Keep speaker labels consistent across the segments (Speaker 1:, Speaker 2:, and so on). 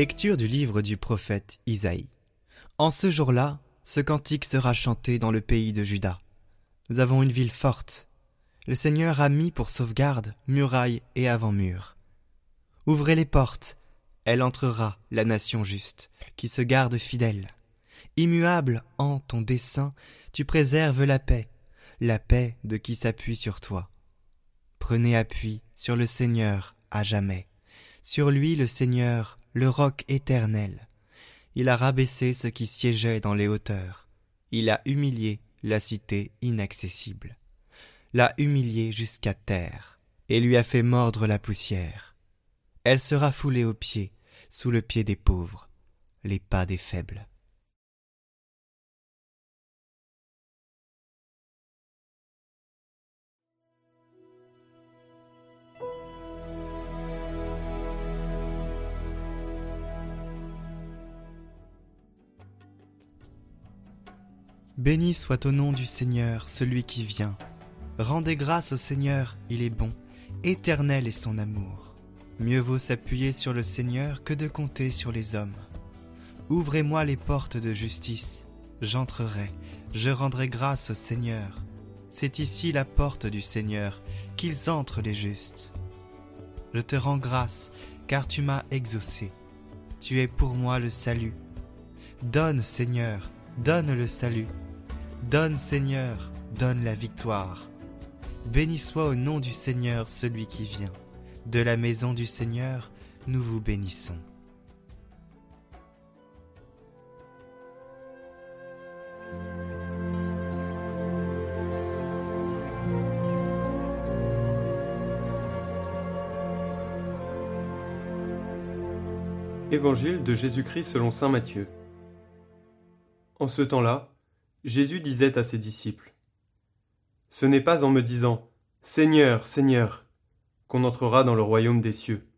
Speaker 1: Lecture du livre du prophète Isaïe. En ce jour-là, ce cantique sera chanté dans le pays de Juda. Nous avons une ville forte. Le Seigneur a mis pour sauvegarde murailles et avant-murs. Ouvrez les portes, elle entrera, la nation juste, qui se garde fidèle. Immuable en ton dessein, tu préserves la paix, la paix de qui s'appuie sur toi. Prenez appui sur le Seigneur à jamais. Sur lui le Seigneur le roc éternel. Il a rabaissé ce qui siégeait dans les hauteurs. Il a humilié la cité inaccessible. L'a humilié jusqu'à terre, et lui a fait mordre la poussière. Elle sera foulée aux pieds, sous le pied des pauvres, les pas des faibles. Béni soit au nom du Seigneur celui qui vient. Rendez grâce au Seigneur, il est bon, éternel est son amour. Mieux vaut s'appuyer sur le Seigneur que de compter sur les hommes. Ouvrez-moi les portes de justice, j'entrerai, je rendrai grâce au Seigneur. C'est ici la porte du Seigneur, qu'ils entrent les justes. Je te rends grâce, car tu m'as exaucé. Tu es pour moi le salut. Donne, Seigneur, donne le salut. Donne Seigneur, donne la victoire. Béni soit au nom du Seigneur celui qui vient. De la maison du Seigneur, nous vous bénissons.
Speaker 2: Évangile de Jésus-Christ selon Saint Matthieu. En ce temps-là, Jésus disait à ses disciples Ce n'est pas en me disant Seigneur, Seigneur, qu'on entrera dans le royaume des cieux,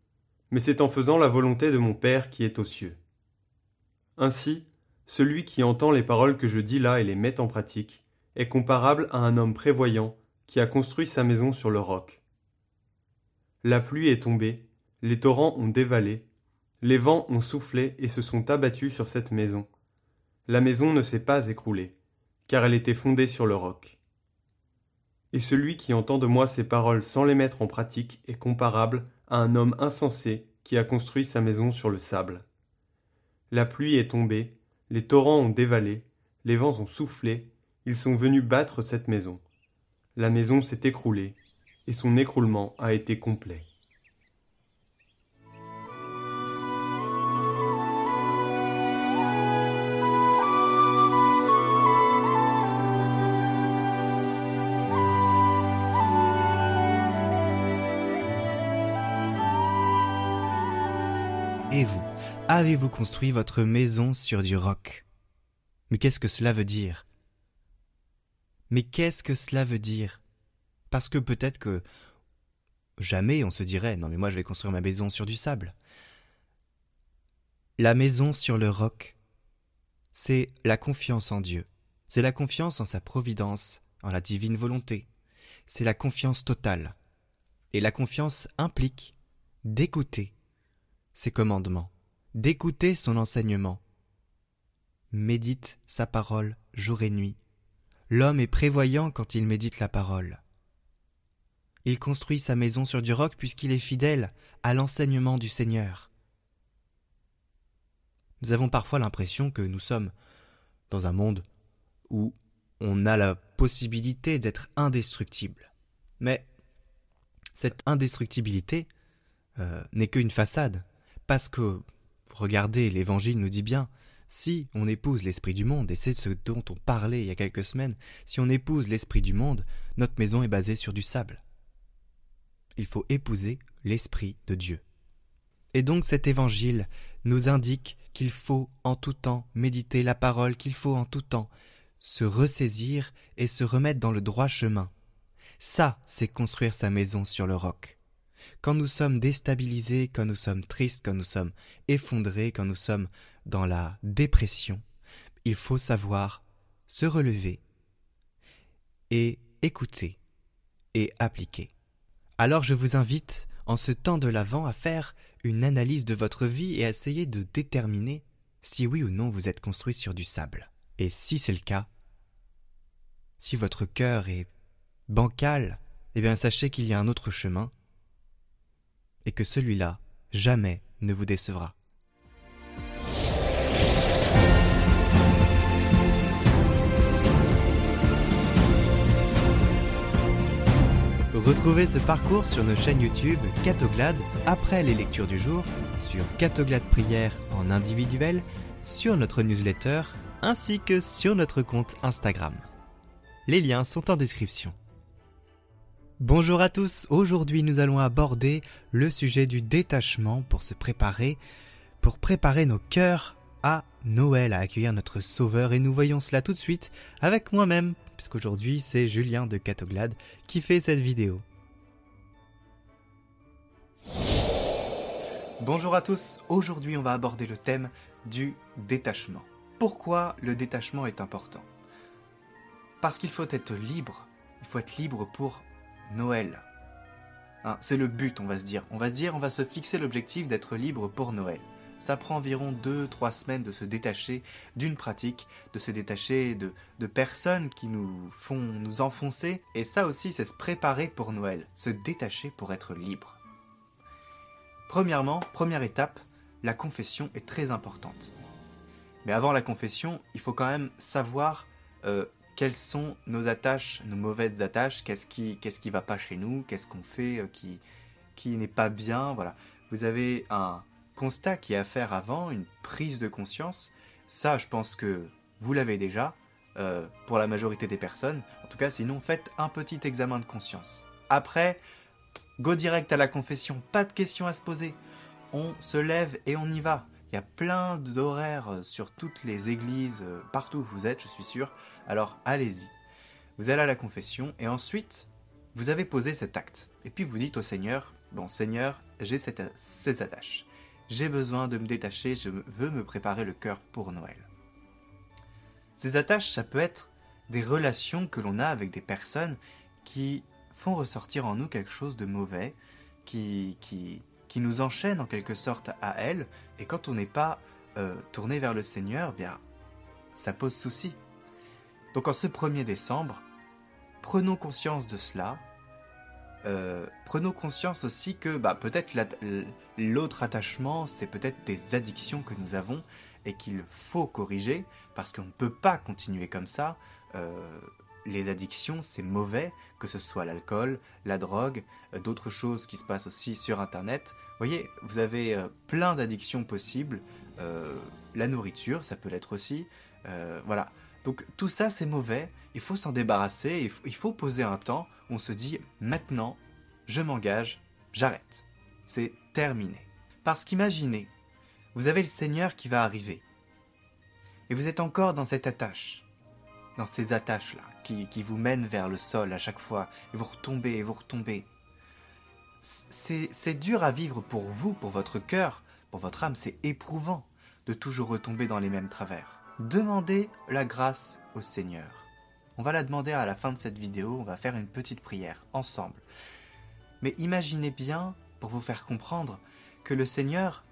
Speaker 2: mais c'est en faisant la volonté de mon Père qui est aux cieux. Ainsi, celui qui entend les paroles que je dis là et les met en pratique est comparable à un homme prévoyant qui a construit sa maison sur le roc. La pluie est tombée, les torrents ont dévalé, les vents ont soufflé et se sont abattus sur cette maison. La maison ne s'est pas écroulée, car elle était fondée sur le roc. Et celui qui entend de moi ces paroles sans les mettre en pratique est comparable à un homme insensé qui a construit sa maison sur le sable. La pluie est tombée, les torrents ont dévalé, les vents ont soufflé, ils sont venus battre cette maison. La maison s'est écroulée, et son écroulement a été complet.
Speaker 1: Et vous, avez-vous construit votre maison sur du roc? Mais qu'est-ce que cela veut dire? Mais qu'est-ce que cela veut dire? Parce que peut-être que jamais on se dirait non mais moi je vais construire ma maison sur du sable. La maison sur le roc, c'est la confiance en Dieu. C'est la confiance en sa providence, en la divine volonté. C'est la confiance totale. Et la confiance implique d'écouter ses commandements, d'écouter son enseignement. Médite sa parole jour et nuit. L'homme est prévoyant quand il médite la parole. Il construit sa maison sur du roc puisqu'il est fidèle à l'enseignement du Seigneur. Nous avons parfois l'impression que nous sommes dans un monde où on a la possibilité d'être indestructible. Mais cette indestructibilité euh, n'est qu'une façade. Parce que, regardez, l'Évangile nous dit bien, si on épouse l'esprit du monde, et c'est ce dont on parlait il y a quelques semaines, si on épouse l'esprit du monde, notre maison est basée sur du sable. Il faut épouser l'esprit de Dieu. Et donc cet évangile nous indique qu'il faut en tout temps méditer la parole, qu'il faut en tout temps se ressaisir et se remettre dans le droit chemin. Ça, c'est construire sa maison sur le roc. Quand nous sommes déstabilisés, quand nous sommes tristes, quand nous sommes effondrés, quand nous sommes dans la dépression, il faut savoir se relever et écouter et appliquer. Alors je vous invite, en ce temps de l'Avent, à faire une analyse de votre vie et essayez de déterminer si oui ou non vous êtes construit sur du sable. Et si c'est le cas, si votre cœur est bancal, eh bien sachez qu'il y a un autre chemin et que celui-là jamais ne vous décevra. Retrouvez ce parcours sur nos chaînes YouTube Catoglade après les lectures du jour, sur Catoglade Prière en individuel, sur notre newsletter ainsi que sur notre compte Instagram. Les liens sont en description. Bonjour à tous, aujourd'hui nous allons aborder le sujet du détachement pour se préparer, pour préparer nos cœurs à Noël, à accueillir notre Sauveur. Et nous voyons cela tout de suite avec moi-même, puisqu'aujourd'hui c'est Julien de Catoglade qui fait cette vidéo. Bonjour à tous, aujourd'hui on va aborder le thème du détachement. Pourquoi le détachement est important? Parce qu'il faut être libre, il faut être libre pour Noël. Hein, c'est le but, on va se dire. On va se dire, on va se fixer l'objectif d'être libre pour Noël. Ça prend environ 2-3 semaines de se détacher d'une pratique, de se détacher de, de personnes qui nous font nous enfoncer. Et ça aussi, c'est se préparer pour Noël, se détacher pour être libre. Premièrement, première étape, la confession est très importante. Mais avant la confession, il faut quand même savoir euh, quelles sont nos attaches, nos mauvaises attaches, qu'est-ce qui qu'est-ce qui va pas chez nous, qu'est-ce qu'on fait euh, qui qui n'est pas bien, voilà. Vous avez un constat qui est à faire avant, une prise de conscience. Ça, je pense que vous l'avez déjà euh, pour la majorité des personnes. En tout cas, sinon faites un petit examen de conscience. Après, go direct à la confession, pas de questions à se poser. On se lève et on y va. Il y a plein d'horaires euh, sur toutes les églises, euh, partout où vous êtes, je suis sûr. Alors allez-y. Vous allez à la confession et ensuite, vous avez posé cet acte. Et puis vous dites au Seigneur, bon Seigneur, j'ai ces attaches. J'ai besoin de me détacher, je veux me préparer le cœur pour Noël. Ces attaches, ça peut être des relations que l'on a avec des personnes qui font ressortir en nous quelque chose de mauvais, qui, qui, qui nous enchaînent en quelque sorte à elles, et quand on n'est pas euh, tourné vers le Seigneur, bien, ça pose souci. Donc en ce 1er décembre, prenons conscience de cela. Euh, prenons conscience aussi que bah, peut-être l'autre attachement, c'est peut-être des addictions que nous avons et qu'il faut corriger parce qu'on ne peut pas continuer comme ça. Euh, les addictions, c'est mauvais, que ce soit l'alcool, la drogue, euh, d'autres choses qui se passent aussi sur Internet. Vous voyez, vous avez euh, plein d'addictions possibles. Euh, la nourriture, ça peut l'être aussi. voilà. Donc tout ça, c'est mauvais. Il faut s'en débarrasser. Il faut, poser un temps où on se dit, maintenant, je m'engage, j'arrête. C'est terminé. Parce qu'imaginez, vous avez le Seigneur qui va arriver. Et vous êtes encore dans cette attache. Dans ces attaches-là qui, vous mène vers le sol à chaque fois, et vous retombez, et vous retombez. C'est dur à vivre pour vous, pour votre cœur, pour votre âme, c'est éprouvant de toujours retomber dans les mêmes travers. Demandez la grâce au Seigneur. On va la demander à la fin de cette vidéo, on va faire une petite prière ensemble. Mais imaginez bien, pour vous faire comprendre, que le Seigneur,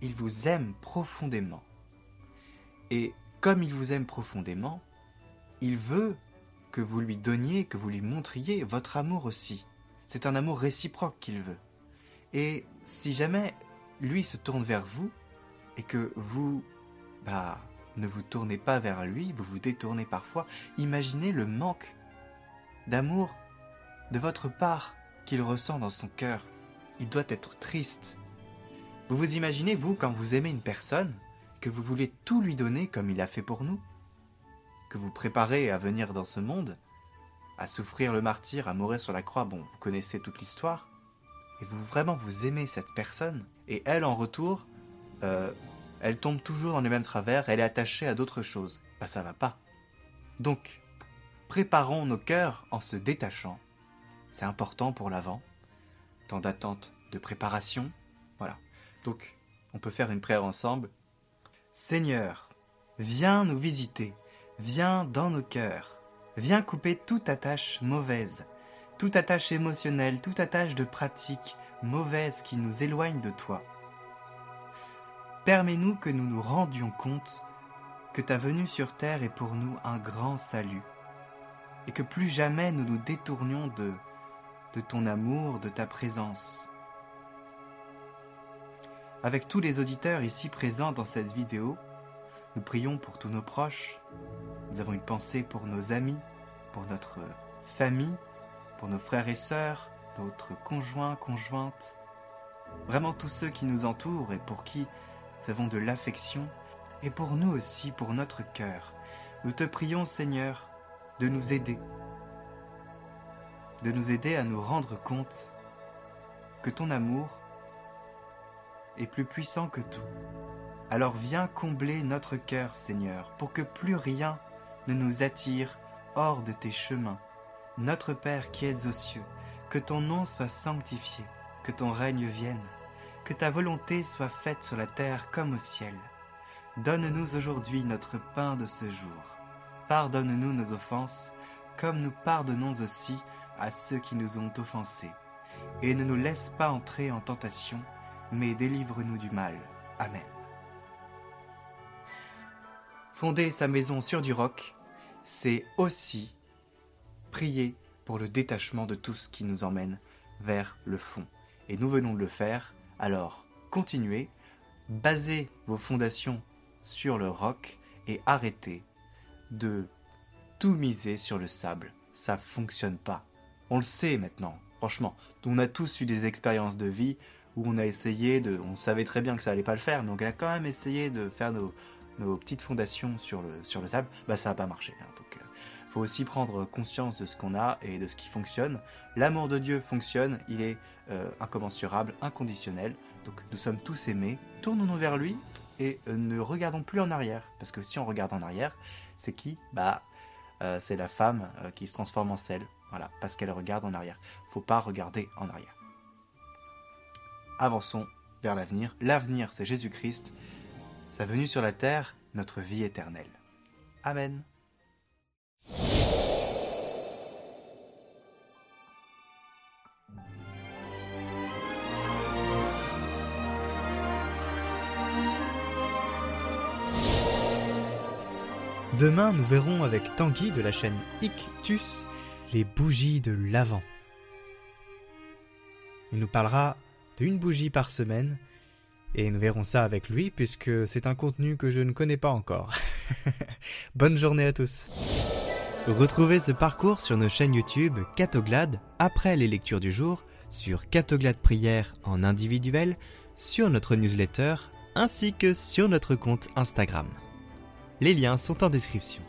Speaker 1: il vous aime profondément. Et comme il vous aime profondément, il veut que vous lui donniez, que vous lui montriez votre amour aussi. C'est un amour réciproque qu'il veut. Et si jamais lui se tourne vers vous et que vous, bah, ne vous tournez pas vers lui, vous vous détournez parfois, imaginez le manque d'amour de votre part qu'il ressent dans son cœur. Il doit être triste. Vous vous imaginez, vous, quand vous aimez une personne, que vous voulez tout lui donner comme il a fait pour nous? Que vous préparez à venir dans ce monde, à souffrir le martyr, à mourir sur la croix, bon, vous connaissez toute l'histoire, et vous vraiment vous aimez cette personne, et elle en retour, euh, elle tombe toujours dans les mêmes travers, elle est attachée à d'autres choses, bah ça va pas. Donc, préparons nos cœurs en se détachant. C'est important pour l'avant. Temps d'attente, de préparation. Voilà. Donc, on peut faire une prière ensemble. Seigneur, viens nous visiter Viens dans nos cœurs. Viens couper toute attache mauvaise, toute attache émotionnelle, toute attache de pratique mauvaise qui nous éloigne de toi. permets-nous que nous nous rendions compte que ta venue sur terre est pour nous un grand salut, et que plus jamais nous nous détournions de, de ton amour, de ta présence. Avec tous les auditeurs ici présents dans cette vidéo, nous prions pour tous nos proches, nous avons une pensée pour nos amis, pour notre famille, pour nos frères et sœurs, notre conjoints, conjointes, vraiment tous ceux qui nous entourent et pour qui nous avons de l'affection, et pour nous aussi, pour notre cœur. Nous te prions, Seigneur, de nous aider, de nous aider à nous rendre compte que ton amour est plus puissant que tout. Alors viens combler notre cœur, Seigneur, pour que plus rien ne nous attire hors de tes chemins. Notre Père qui es aux cieux, que ton nom soit sanctifié, que ton règne vienne, que ta volonté soit faite sur la terre comme au ciel. Donne-nous aujourd'hui notre pain de ce jour. Pardonne-nous nos offenses, comme nous pardonnons aussi à ceux qui nous ont offensés. Et ne nous laisse pas entrer en tentation, mais délivre-nous du mal. Amen. Fonder sa maison sur du roc, c'est aussi prier pour le détachement de tout ce qui nous emmène vers le fond. Et nous venons de le faire, alors continuez, basez vos fondations sur le roc et arrêtez de tout miser sur le sable. Ça fonctionne pas. On le sait maintenant, franchement. On a tous eu des expériences de vie où on a essayé de. On savait très bien que ça allait pas le faire, mais on a quand même essayé de faire nos, petites fondations sur le, sur le sable. Bah, ça n'a pas marché. Hein, donc, euh, faut aussi prendre conscience de ce qu'on a et de ce qui fonctionne. L'amour de Dieu fonctionne, il est euh, incommensurable, inconditionnel. Donc nous sommes tous aimés, tournons-nous vers lui et euh, ne regardons plus en arrière. Parce que si on regarde en arrière, c'est qui? Bah, c'est la femme qui se transforme en sel. Voilà, parce qu'elle regarde en arrière. Faut pas regarder en arrière. Avançons vers l'avenir. L'avenir, c'est Jésus-Christ, sa venue sur la terre, notre vie éternelle. Amen. Demain, nous verrons avec Tanguy de la chaîne Ictus les bougies de l'Avent. Il nous parlera d'une bougie par semaine et nous verrons ça avec lui puisque c'est un contenu que je ne connais pas encore. Bonne journée à tous. Retrouvez ce parcours sur nos chaînes YouTube Catoglade après les lectures du jour, sur Catoglade Prière en individuel, sur notre newsletter ainsi que sur notre compte Instagram. Les liens sont en description.